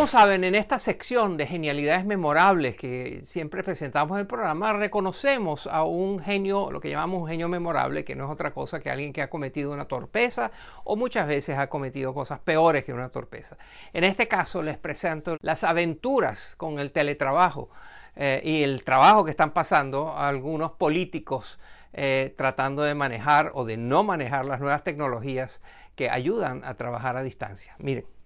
Como saben, en esta sección de genialidades memorables que siempre presentamos en el programa, reconocemos a un genio, lo que llamamos un genio memorable, que no es otra cosa que alguien que ha cometido una torpeza o muchas veces ha cometido cosas peores que una torpeza. En este caso les presento las aventuras con el teletrabajo eh, y el trabajo que están pasando algunos políticos eh, tratando de manejar o de no manejar las nuevas tecnologías que ayudan a trabajar a distancia. Miren.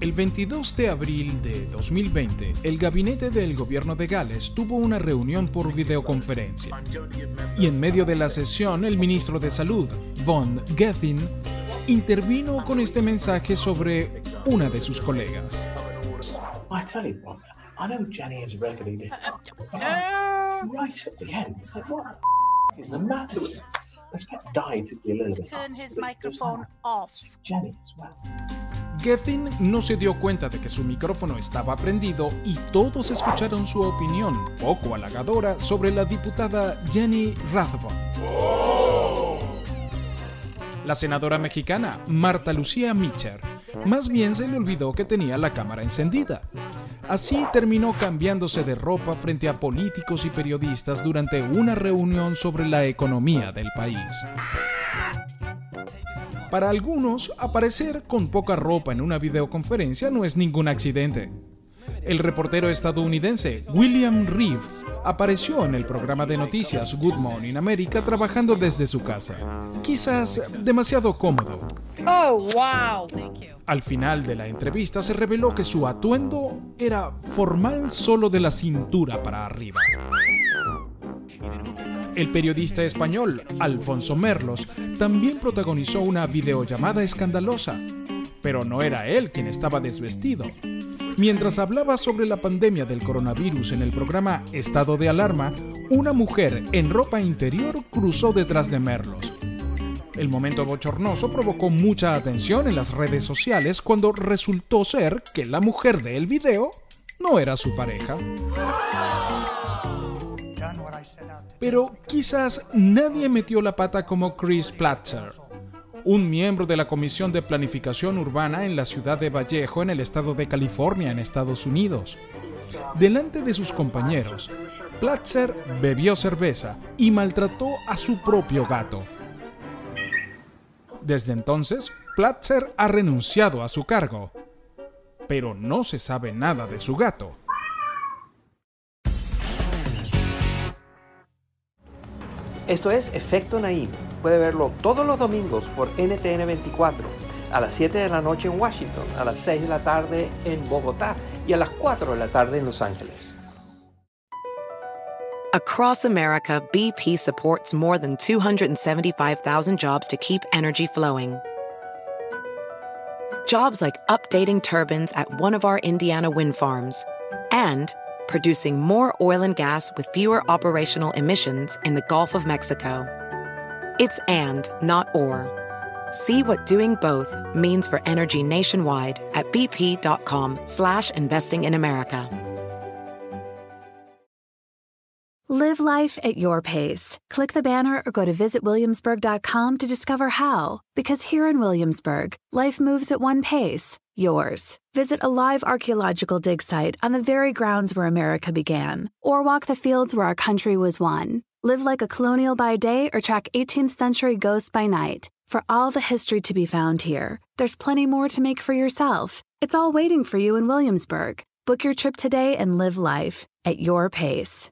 El 22 de abril de 2020, el gabinete del gobierno de Gales tuvo una reunión por videoconferencia. Y en medio de la sesión, el ministro de Salud, Von Gethin, intervino con este mensaje sobre una de sus colegas. Turn his microphone off. Jenny as well. Gethin no se dio cuenta de que su micrófono estaba prendido y todos escucharon su opinión poco halagadora sobre la diputada Jenny Rathbone. La senadora mexicana Marta Lucía Mitcher más bien se le olvidó que tenía la cámara encendida. Así terminó cambiándose de ropa frente a políticos y periodistas durante una reunión sobre la economía del país. Para algunos, aparecer con poca ropa en una videoconferencia no es ningún accidente. El reportero estadounidense William Reeve apareció en el programa de noticias Good Morning America trabajando desde su casa. Quizás demasiado cómodo. Oh, wow. Al final de la entrevista se reveló que su atuendo era formal solo de la cintura para arriba. El periodista español Alfonso Merlos también protagonizó una videollamada escandalosa, pero no era él quien estaba desvestido. Mientras hablaba sobre la pandemia del coronavirus en el programa Estado de Alarma, una mujer en ropa interior cruzó detrás de Merlos. El momento bochornoso provocó mucha atención en las redes sociales cuando resultó ser que la mujer del video no era su pareja. Pero quizás nadie metió la pata como Chris Platzer, un miembro de la Comisión de Planificación Urbana en la ciudad de Vallejo, en el estado de California, en Estados Unidos. Delante de sus compañeros, Platzer bebió cerveza y maltrató a su propio gato. Desde entonces, Platzer ha renunciado a su cargo, pero no se sabe nada de su gato. Esto es Efecto Naim. Puede verlo todos los domingos por NTN 24, a las 7 de la noche en Washington, a las 6 de la tarde en Bogotá y a las 4 de la tarde en Los Ángeles. Across America, BP supports more than 275,000 jobs to keep energy flowing. Jobs like updating turbines at one of our Indiana wind farms and producing more oil and gas with fewer operational emissions in the Gulf of Mexico. It's and, not or. See what doing both means for energy nationwide at bp.com slash investing in America. Live life at your pace. Click the banner or go to visitwilliamsburg.com to discover how. Because here in Williamsburg, life moves at one pace, yours. Visit a live archaeological dig site on the very grounds where America began, or walk the fields where our country was won. Live like a colonial by day or track 18th century ghosts by night. For all the history to be found here, there's plenty more to make for yourself. It's all waiting for you in Williamsburg. Book your trip today and live life at your pace.